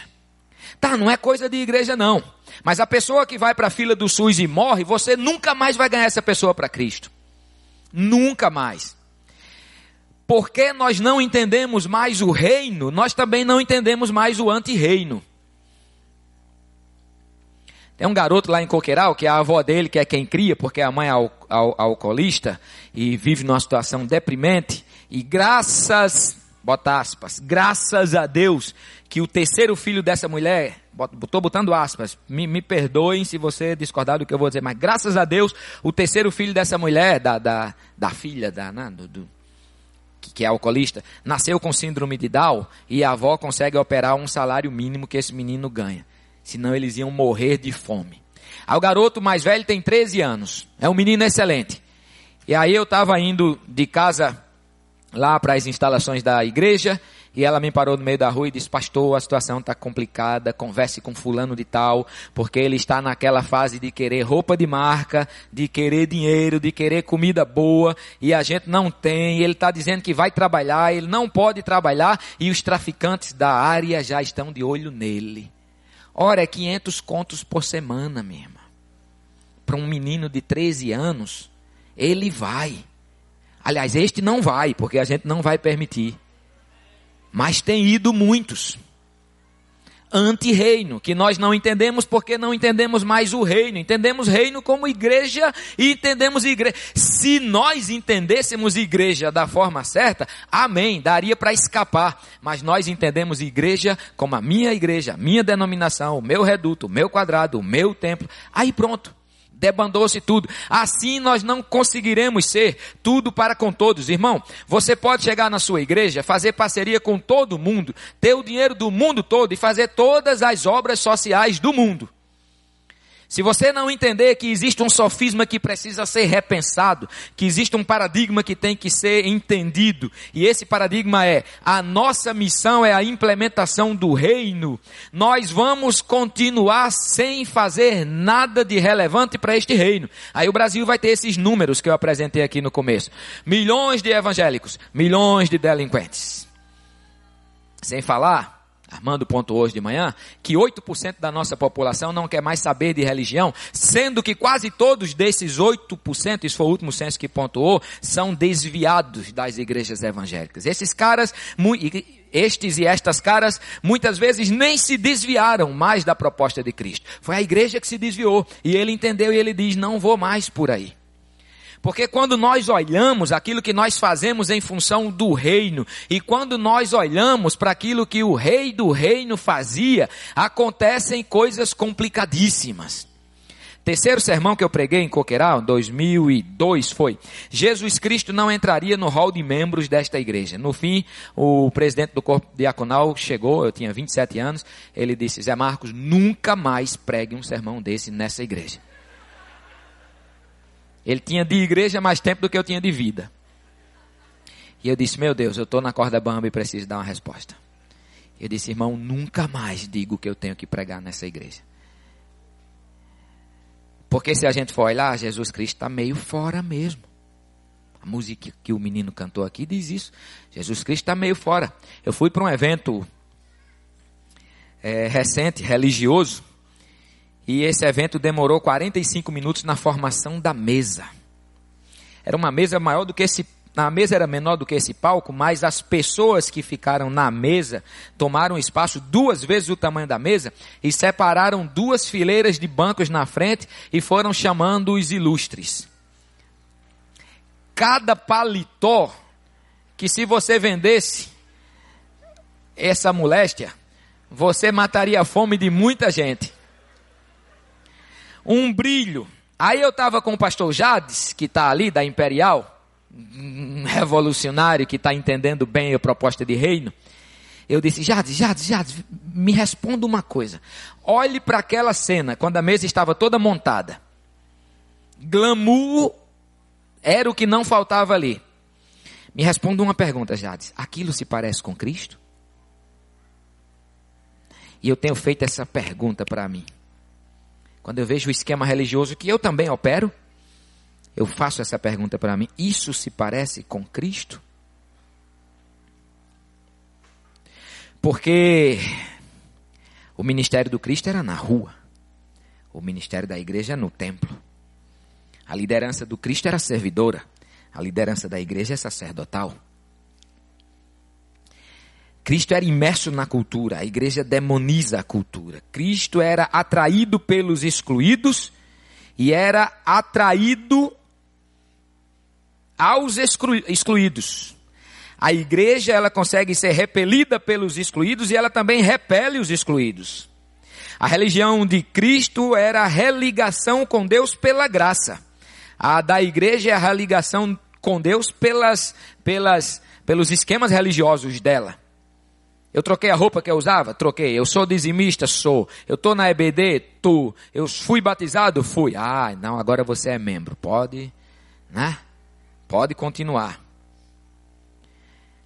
Tá, não é coisa de igreja não. Mas a pessoa que vai para a fila do SUS e morre, você nunca mais vai ganhar essa pessoa para Cristo. Nunca mais. Porque nós não entendemos mais o reino, nós também não entendemos mais o anti-reino. Tem um garoto lá em Coqueiral, que é a avó dele, que é quem cria, porque a mãe é al al alcoolista e vive numa situação deprimente. E graças, bota aspas, graças a Deus, que o terceiro filho dessa mulher, estou botando aspas, me, me, perdoem se você discordar do que eu vou dizer, mas graças a Deus, o terceiro filho dessa mulher, da, da, da filha, da, né, do, do, que é alcoolista, nasceu com síndrome de Down e a avó consegue operar um salário mínimo que esse menino ganha. Senão eles iam morrer de fome. Aí o garoto mais velho tem 13 anos. É um menino excelente. E aí eu estava indo de casa lá para as instalações da igreja E ela me parou no meio da rua e disse: Pastor, a situação está complicada. Converse com Fulano de Tal, porque ele está naquela fase de querer roupa de marca, de querer dinheiro, de querer comida boa, e a gente não tem. Ele está dizendo que vai trabalhar, ele não pode trabalhar, e os traficantes da área já estão de olho nele. Ora, é 500 contos por semana, minha irmã. Para um menino de 13 anos, ele vai. Aliás, este não vai, porque a gente não vai permitir. Mas tem ido muitos. Anti-reino, que nós não entendemos porque não entendemos mais o reino. Entendemos reino como igreja e entendemos igreja. Se nós entendêssemos igreja da forma certa, amém, daria para escapar. Mas nós entendemos igreja como a minha igreja, minha denominação, o meu reduto, o meu quadrado, o meu templo. Aí pronto debandou-se tudo. Assim nós não conseguiremos ser tudo para com todos. Irmão, você pode chegar na sua igreja, fazer parceria com todo mundo, ter o dinheiro do mundo todo e fazer todas as obras sociais do mundo. Se você não entender que existe um sofisma que precisa ser repensado, que existe um paradigma que tem que ser entendido, e esse paradigma é: a nossa missão é a implementação do reino, nós vamos continuar sem fazer nada de relevante para este reino. Aí o Brasil vai ter esses números que eu apresentei aqui no começo: milhões de evangélicos, milhões de delinquentes. Sem falar Armando pontuou hoje de manhã, que 8% da nossa população não quer mais saber de religião, sendo que quase todos desses 8%, isso foi o último censo que pontuou, são desviados das igrejas evangélicas. Esses caras, estes e estas caras, muitas vezes nem se desviaram mais da proposta de Cristo. Foi a igreja que se desviou, e ele entendeu e ele diz, não vou mais por aí. Porque quando nós olhamos aquilo que nós fazemos em função do reino, e quando nós olhamos para aquilo que o rei do reino fazia, acontecem coisas complicadíssimas. Terceiro sermão que eu preguei em Coqueiral, 2002, foi: Jesus Cristo não entraria no hall de membros desta igreja. No fim, o presidente do corpo diaconal chegou, eu tinha 27 anos, ele disse: Zé Marcos, nunca mais pregue um sermão desse nessa igreja. Ele tinha de igreja mais tempo do que eu tinha de vida. E eu disse, meu Deus, eu estou na corda bamba e preciso dar uma resposta. Eu disse, irmão, nunca mais digo que eu tenho que pregar nessa igreja. Porque se a gente for olhar, Jesus Cristo está meio fora mesmo. A música que o menino cantou aqui diz isso. Jesus Cristo está meio fora. Eu fui para um evento é, recente, religioso, e esse evento demorou 45 minutos na formação da mesa. Era uma mesa maior do que esse a mesa era menor do que esse palco, mas as pessoas que ficaram na mesa tomaram espaço duas vezes o tamanho da mesa e separaram duas fileiras de bancos na frente e foram chamando os ilustres. Cada paletó que se você vendesse essa moléstia, você mataria a fome de muita gente um brilho. Aí eu estava com o pastor Jades, que está ali da Imperial, um revolucionário que está entendendo bem a proposta de reino. Eu disse, Jades, Jades, Jades, me responda uma coisa. Olhe para aquela cena, quando a mesa estava toda montada. Glamour era o que não faltava ali. Me responda uma pergunta, Jades. Aquilo se parece com Cristo? E eu tenho feito essa pergunta para mim. Quando eu vejo o esquema religioso que eu também opero, eu faço essa pergunta para mim: isso se parece com Cristo? Porque o ministério do Cristo era na rua, o ministério da igreja no templo. A liderança do Cristo era servidora, a liderança da igreja é sacerdotal. Cristo era imerso na cultura, a igreja demoniza a cultura. Cristo era atraído pelos excluídos e era atraído aos excluídos. A igreja ela consegue ser repelida pelos excluídos e ela também repele os excluídos. A religião de Cristo era a religação com Deus pela graça. A da igreja é a religação com Deus pelas, pelas, pelos esquemas religiosos dela. Eu troquei a roupa que eu usava? Troquei. Eu sou dizimista? Sou. Eu estou na EBD? Tu. Eu fui batizado? Fui. Ah, não, agora você é membro. Pode, né? Pode continuar.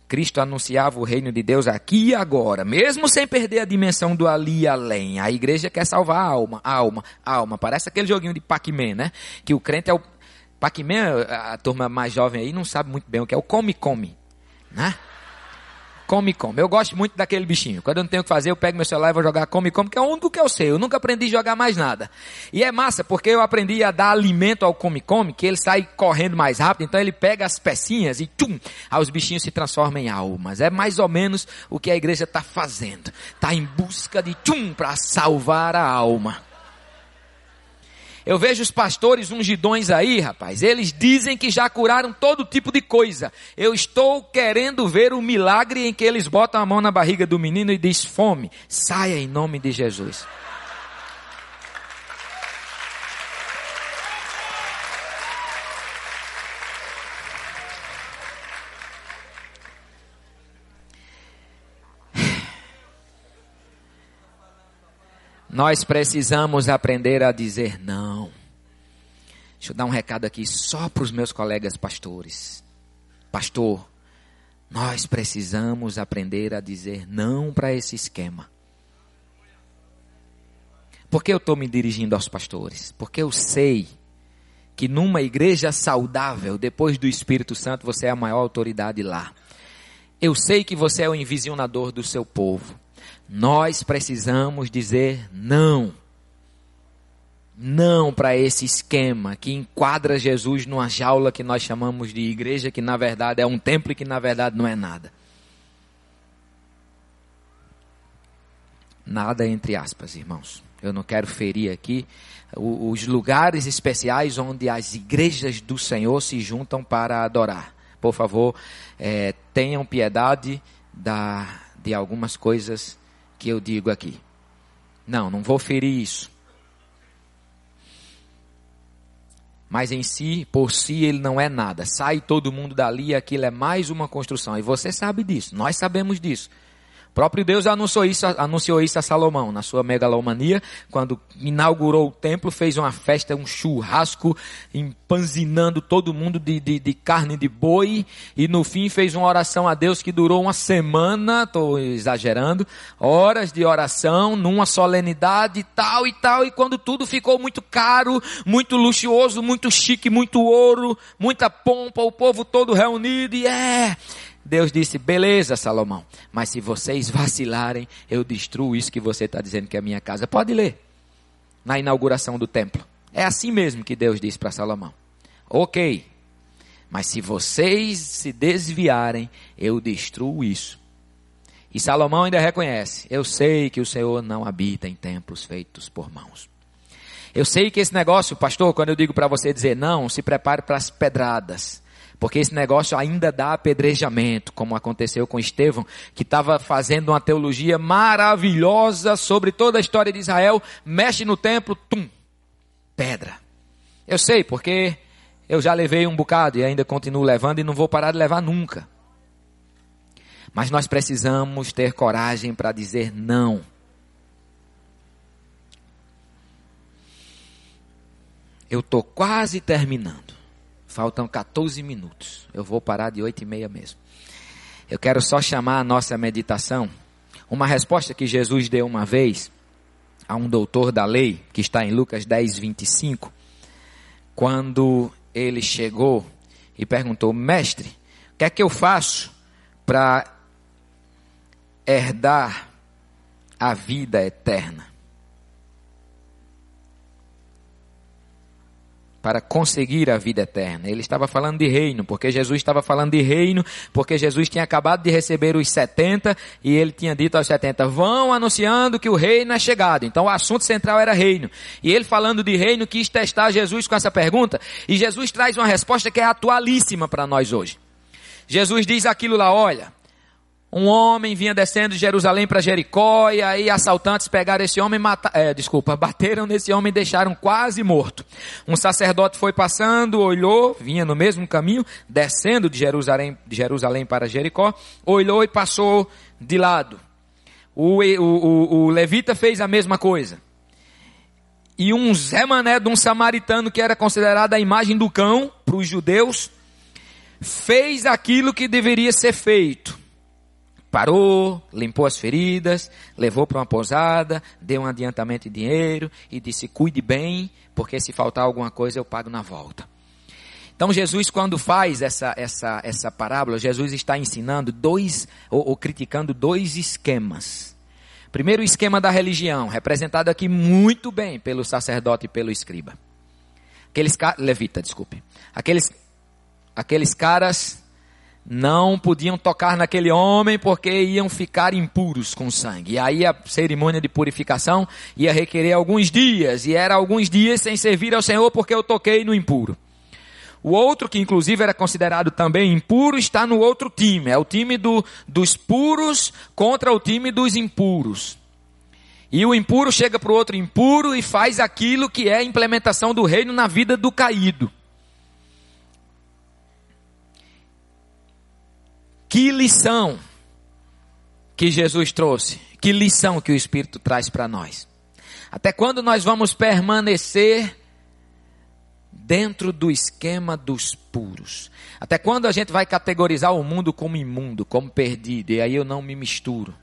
Cristo anunciava o reino de Deus aqui e agora, mesmo sem perder a dimensão do ali e além. A igreja quer salvar a alma, a alma, a alma. Parece aquele joguinho de Pac-Man, né? Que o crente é o Pac-Man, a turma mais jovem aí não sabe muito bem o que é o come-come, né? Come Come. Eu gosto muito daquele bichinho. Quando eu não tenho o que fazer, eu pego meu celular e vou jogar Come Come, que é o único que eu sei. Eu nunca aprendi a jogar mais nada. E é massa, porque eu aprendi a dar alimento ao Come Come, que ele sai correndo mais rápido, então ele pega as pecinhas e tchum, aí os bichinhos se transformam em almas. É mais ou menos o que a igreja está fazendo. Está em busca de tchum para salvar a alma. Eu vejo os pastores ungidões aí, rapaz. Eles dizem que já curaram todo tipo de coisa. Eu estou querendo ver o milagre em que eles botam a mão na barriga do menino e diz fome. Saia em nome de Jesus. Nós precisamos aprender a dizer não. Deixa eu dar um recado aqui só para os meus colegas pastores. Pastor, nós precisamos aprender a dizer não para esse esquema. Por que eu estou me dirigindo aos pastores? Porque eu sei que numa igreja saudável, depois do Espírito Santo, você é a maior autoridade lá. Eu sei que você é o envisionador do seu povo. Nós precisamos dizer não. Não para esse esquema que enquadra Jesus numa jaula que nós chamamos de igreja, que na verdade é um templo e que na verdade não é nada. Nada entre aspas, irmãos. Eu não quero ferir aqui os lugares especiais onde as igrejas do Senhor se juntam para adorar. Por favor, é, tenham piedade da, de algumas coisas que eu digo aqui. Não, não vou ferir isso. Mas em si, por si, ele não é nada. Sai todo mundo dali aquilo é mais uma construção. E você sabe disso, nós sabemos disso. O próprio Deus anunciou isso, anunciou isso a Salomão, na sua megalomania, quando inaugurou o templo, fez uma festa, um churrasco, empanzinando todo mundo de, de, de carne de boi, e no fim fez uma oração a Deus que durou uma semana, estou exagerando, horas de oração, numa solenidade tal e tal, e quando tudo ficou muito caro, muito luxuoso, muito chique, muito ouro, muita pompa, o povo todo reunido, e é, Deus disse: beleza, Salomão, mas se vocês vacilarem, eu destruo isso que você está dizendo que é minha casa. Pode ler na inauguração do templo. É assim mesmo que Deus disse para Salomão. Ok, mas se vocês se desviarem, eu destruo isso. E Salomão ainda reconhece: eu sei que o Senhor não habita em templos feitos por mãos. Eu sei que esse negócio, pastor, quando eu digo para você dizer não, se prepare para as pedradas. Porque esse negócio ainda dá apedrejamento, como aconteceu com Estevão, que estava fazendo uma teologia maravilhosa sobre toda a história de Israel, mexe no templo, tum, pedra. Eu sei, porque eu já levei um bocado e ainda continuo levando e não vou parar de levar nunca. Mas nós precisamos ter coragem para dizer não. Eu estou quase terminando. Faltam 14 minutos. Eu vou parar de 8 e meia mesmo. Eu quero só chamar a nossa meditação. Uma resposta que Jesus deu uma vez a um doutor da lei, que está em Lucas 10, 25, quando ele chegou e perguntou: Mestre, o que é que eu faço para herdar a vida eterna? Para conseguir a vida eterna. Ele estava falando de reino, porque Jesus estava falando de reino, porque Jesus tinha acabado de receber os 70 e ele tinha dito aos 70, vão anunciando que o reino é chegado. Então o assunto central era reino. E ele falando de reino quis testar Jesus com essa pergunta e Jesus traz uma resposta que é atualíssima para nós hoje. Jesus diz aquilo lá, olha, um homem vinha descendo de Jerusalém para Jericó e aí assaltantes pegaram esse homem, mata, é, desculpa, bateram nesse homem e deixaram quase morto. Um sacerdote foi passando, olhou, vinha no mesmo caminho, descendo de Jerusalém, de Jerusalém para Jericó, olhou e passou de lado. O, o, o, o levita fez a mesma coisa. E um Zé Mané de um samaritano que era considerado a imagem do cão para os judeus, fez aquilo que deveria ser feito parou, limpou as feridas, levou para uma posada, deu um adiantamento de dinheiro e disse: cuide bem, porque se faltar alguma coisa eu pago na volta. Então Jesus, quando faz essa, essa, essa parábola, Jesus está ensinando dois, ou, ou criticando dois esquemas. Primeiro o esquema da religião, representado aqui muito bem pelo sacerdote e pelo escriba. Aqueles levita, desculpe. Aqueles, aqueles caras não podiam tocar naquele homem porque iam ficar impuros com sangue. E aí a cerimônia de purificação ia requerer alguns dias, e era alguns dias sem servir ao Senhor porque eu toquei no impuro. O outro, que inclusive era considerado também impuro, está no outro time. É o time do, dos puros contra o time dos impuros. E o impuro chega para o outro impuro e faz aquilo que é a implementação do reino na vida do caído. Que lição que Jesus trouxe. Que lição que o Espírito traz para nós. Até quando nós vamos permanecer dentro do esquema dos puros. Até quando a gente vai categorizar o mundo como imundo, como perdido, e aí eu não me misturo.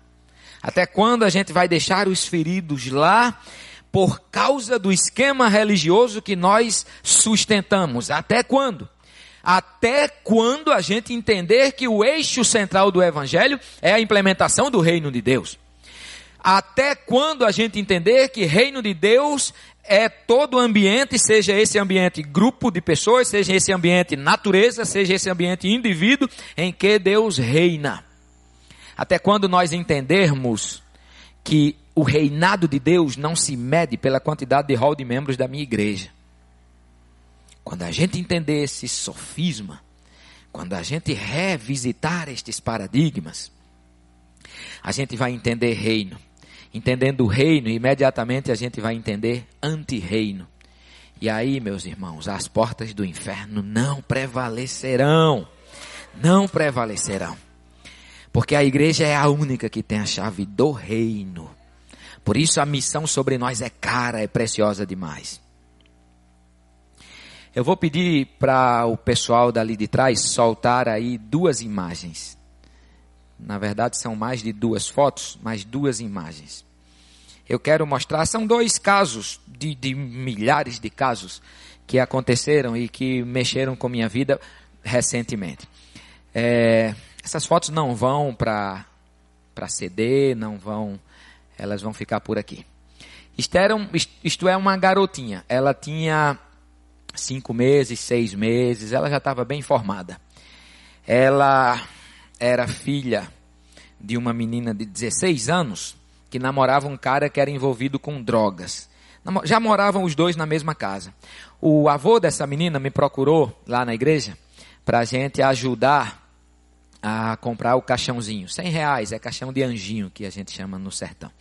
Até quando a gente vai deixar os feridos lá por causa do esquema religioso que nós sustentamos? Até quando? Até quando a gente entender que o eixo central do evangelho é a implementação do reino de Deus? Até quando a gente entender que reino de Deus é todo o ambiente, seja esse ambiente grupo de pessoas, seja esse ambiente natureza, seja esse ambiente indivíduo, em que Deus reina. Até quando nós entendermos que o reinado de Deus não se mede pela quantidade de hall de membros da minha igreja. Quando a gente entender esse sofisma, quando a gente revisitar estes paradigmas, a gente vai entender reino entendendo o reino, imediatamente a gente vai entender anti-reino. E aí, meus irmãos, as portas do inferno não prevalecerão. Não prevalecerão. Porque a igreja é a única que tem a chave do reino. Por isso a missão sobre nós é cara, é preciosa demais. Eu vou pedir para o pessoal dali de trás soltar aí duas imagens. Na verdade, são mais de duas fotos, mas duas imagens. Eu quero mostrar, são dois casos, de, de milhares de casos, que aconteceram e que mexeram com minha vida recentemente. É, essas fotos não vão para CD, não vão, elas vão ficar por aqui. Isto, era um, isto é uma garotinha, ela tinha cinco meses, seis meses, ela já estava bem formada. Ela era filha de uma menina de 16 anos que namorava um cara que era envolvido com drogas. Já moravam os dois na mesma casa. O avô dessa menina me procurou lá na igreja para a gente ajudar a comprar o caixãozinho. 100 reais, é caixão de anjinho que a gente chama no sertão.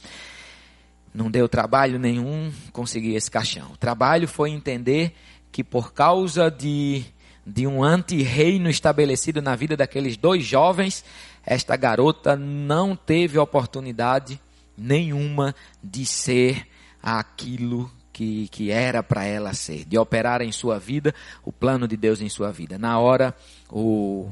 Não deu trabalho nenhum conseguir esse caixão. O trabalho foi entender que por causa de de um anti-reino estabelecido na vida daqueles dois jovens, esta garota não teve oportunidade nenhuma de ser aquilo que, que era para ela ser, de operar em sua vida o plano de Deus em sua vida. Na hora, o,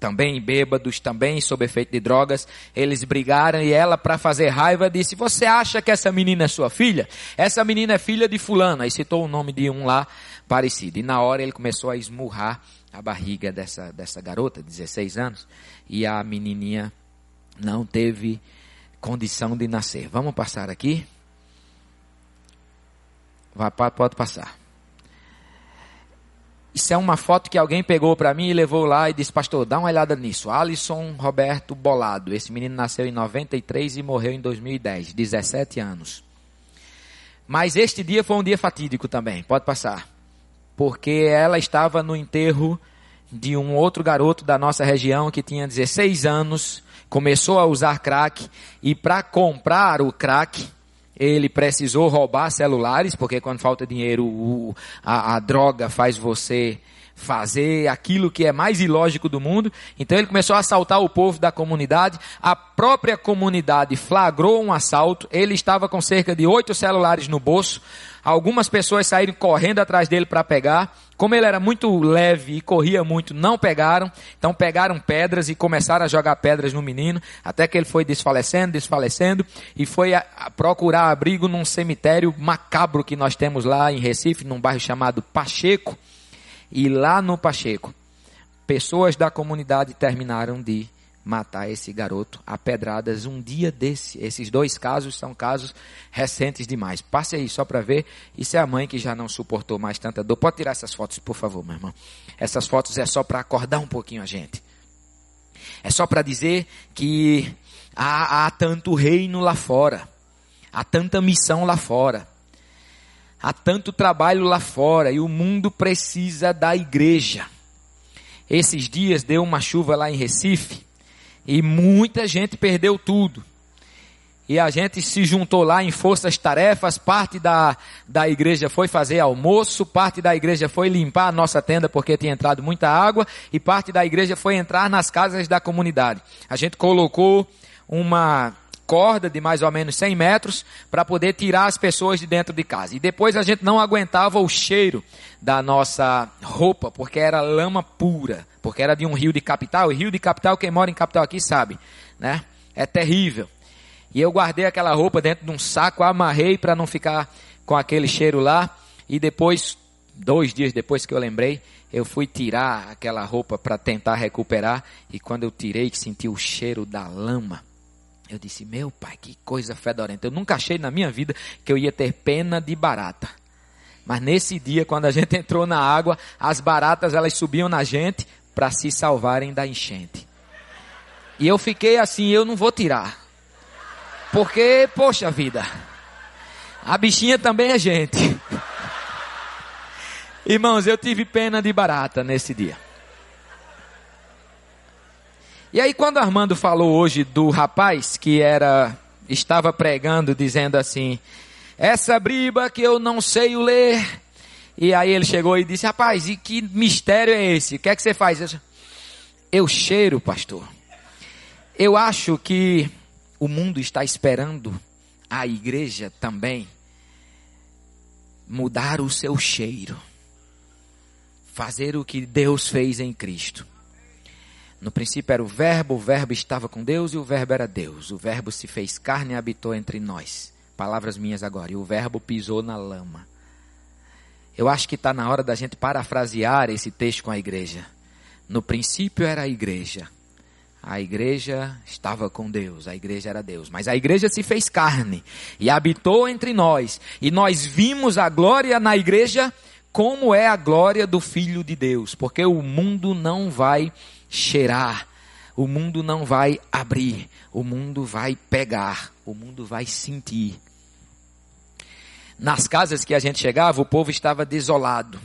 também bêbados, também sob efeito de drogas, eles brigaram e ela, para fazer raiva, disse: Você acha que essa menina é sua filha? Essa menina é filha de Fulano. Aí citou o nome de um lá parecido. E na hora ele começou a esmurrar a barriga dessa, dessa garota, 16 anos, e a menininha não teve condição de nascer. Vamos passar aqui? Pode passar. Isso é uma foto que alguém pegou para mim e levou lá e disse, pastor, dá uma olhada nisso. Alisson Roberto Bolado. Esse menino nasceu em 93 e morreu em 2010, 17 anos. Mas este dia foi um dia fatídico também, pode passar. Porque ela estava no enterro de um outro garoto da nossa região que tinha 16 anos, começou a usar crack e para comprar o crack, ele precisou roubar celulares, porque quando falta dinheiro, o, a, a droga faz você fazer aquilo que é mais ilógico do mundo. Então ele começou a assaltar o povo da comunidade. A própria comunidade flagrou um assalto. Ele estava com cerca de oito celulares no bolso. Algumas pessoas saíram correndo atrás dele para pegar. Como ele era muito leve e corria muito, não pegaram. Então pegaram pedras e começaram a jogar pedras no menino, até que ele foi desfalecendo, desfalecendo, e foi a, a procurar abrigo num cemitério macabro que nós temos lá em Recife, num bairro chamado Pacheco. E lá no Pacheco, pessoas da comunidade terminaram de matar esse garoto a pedradas um dia desse. Esses dois casos são casos recentes demais. Passe aí só para ver. Isso é a mãe que já não suportou mais tanta dor. Pode tirar essas fotos, por favor, meu irmão. Essas fotos é só para acordar um pouquinho a gente. É só para dizer que há, há tanto reino lá fora. Há tanta missão lá fora. Há tanto trabalho lá fora e o mundo precisa da igreja. Esses dias deu uma chuva lá em Recife e muita gente perdeu tudo. E a gente se juntou lá em forças tarefas, parte da, da igreja foi fazer almoço, parte da igreja foi limpar a nossa tenda porque tinha entrado muita água, e parte da igreja foi entrar nas casas da comunidade. A gente colocou uma corda de mais ou menos 100 metros para poder tirar as pessoas de dentro de casa. E depois a gente não aguentava o cheiro da nossa roupa, porque era lama pura, porque era de um rio de capital, e rio de capital, quem mora em capital aqui sabe, né? É terrível. E eu guardei aquela roupa dentro de um saco, amarrei para não ficar com aquele cheiro lá, e depois, dois dias depois que eu lembrei, eu fui tirar aquela roupa para tentar recuperar, e quando eu tirei, senti o cheiro da lama, eu disse, meu pai, que coisa fedorenta. Eu nunca achei na minha vida que eu ia ter pena de barata. Mas nesse dia, quando a gente entrou na água, as baratas elas subiam na gente para se salvarem da enchente. E eu fiquei assim, eu não vou tirar. Porque, poxa vida, a bichinha também é gente. Irmãos, eu tive pena de barata nesse dia. E aí quando Armando falou hoje do rapaz que era estava pregando dizendo assim: "Essa briba que eu não sei ler". E aí ele chegou e disse: "Rapaz, e que mistério é esse? O que é que você faz?" Eu, eu cheiro, pastor. Eu acho que o mundo está esperando a igreja também mudar o seu cheiro. Fazer o que Deus fez em Cristo. No princípio era o Verbo, o Verbo estava com Deus e o Verbo era Deus. O Verbo se fez carne e habitou entre nós. Palavras minhas agora. E o Verbo pisou na lama. Eu acho que está na hora da gente parafrasear esse texto com a igreja. No princípio era a igreja. A igreja estava com Deus, a igreja era Deus. Mas a igreja se fez carne e habitou entre nós. E nós vimos a glória na igreja como é a glória do Filho de Deus. Porque o mundo não vai cheirar. O mundo não vai abrir, o mundo vai pegar, o mundo vai sentir. Nas casas que a gente chegava, o povo estava desolado.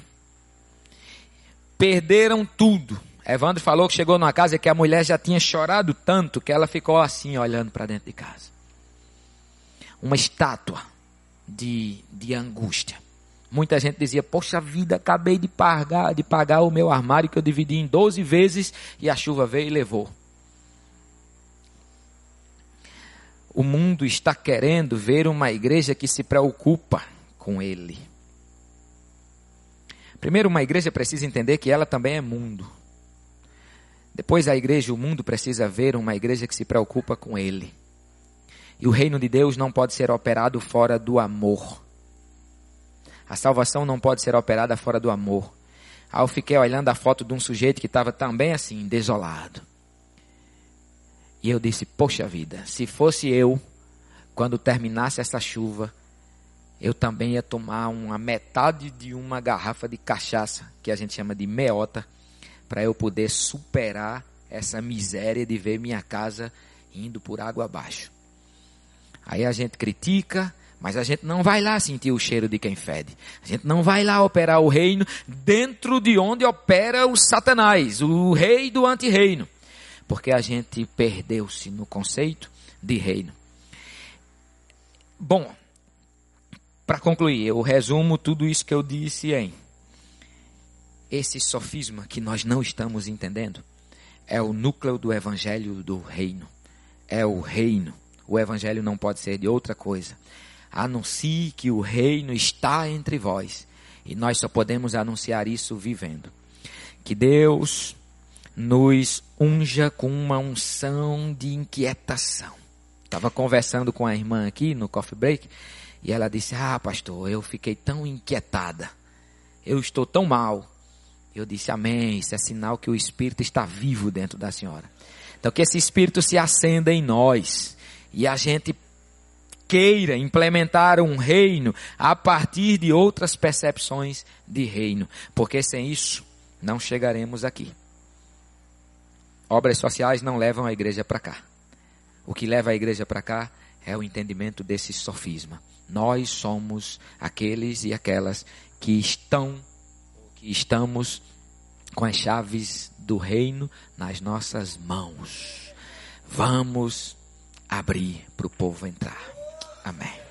Perderam tudo. Evandro falou que chegou numa casa que a mulher já tinha chorado tanto que ela ficou assim, olhando para dentro de casa. Uma estátua de, de angústia. Muita gente dizia, poxa vida, acabei de pagar, de pagar o meu armário que eu dividi em 12 vezes e a chuva veio e levou. O mundo está querendo ver uma igreja que se preocupa com ele. Primeiro, uma igreja precisa entender que ela também é mundo. Depois, a igreja, o mundo precisa ver uma igreja que se preocupa com ele. E o reino de Deus não pode ser operado fora do amor. A salvação não pode ser operada fora do amor. Aí eu fiquei olhando a foto de um sujeito que estava também assim, desolado. E eu disse: Poxa vida, se fosse eu, quando terminasse essa chuva, eu também ia tomar uma metade de uma garrafa de cachaça, que a gente chama de meota, para eu poder superar essa miséria de ver minha casa indo por água abaixo. Aí a gente critica, mas a gente não vai lá sentir o cheiro de quem fede. A gente não vai lá operar o reino dentro de onde opera o Satanás, o rei do antirreino. Porque a gente perdeu-se no conceito de reino. Bom, para concluir, eu resumo tudo isso que eu disse em esse sofisma que nós não estamos entendendo é o núcleo do evangelho do reino. É o reino. O evangelho não pode ser de outra coisa anuncie que o reino está entre vós E nós só podemos anunciar isso vivendo. Que Deus nos unja com uma unção de inquietação. Estava conversando com a irmã aqui no coffee break e ela disse: Ah, pastor, eu fiquei tão inquietada. Eu estou tão mal. Eu disse: Amém. Isso é sinal que o Espírito está vivo dentro da senhora. Então, que esse Espírito se acenda em nós e a gente queira implementar um reino a partir de outras percepções de reino, porque sem isso não chegaremos aqui. Obras sociais não levam a igreja para cá. O que leva a igreja para cá é o entendimento desse sofisma. Nós somos aqueles e aquelas que estão, que estamos com as chaves do reino nas nossas mãos. Vamos abrir para o povo entrar. Amém.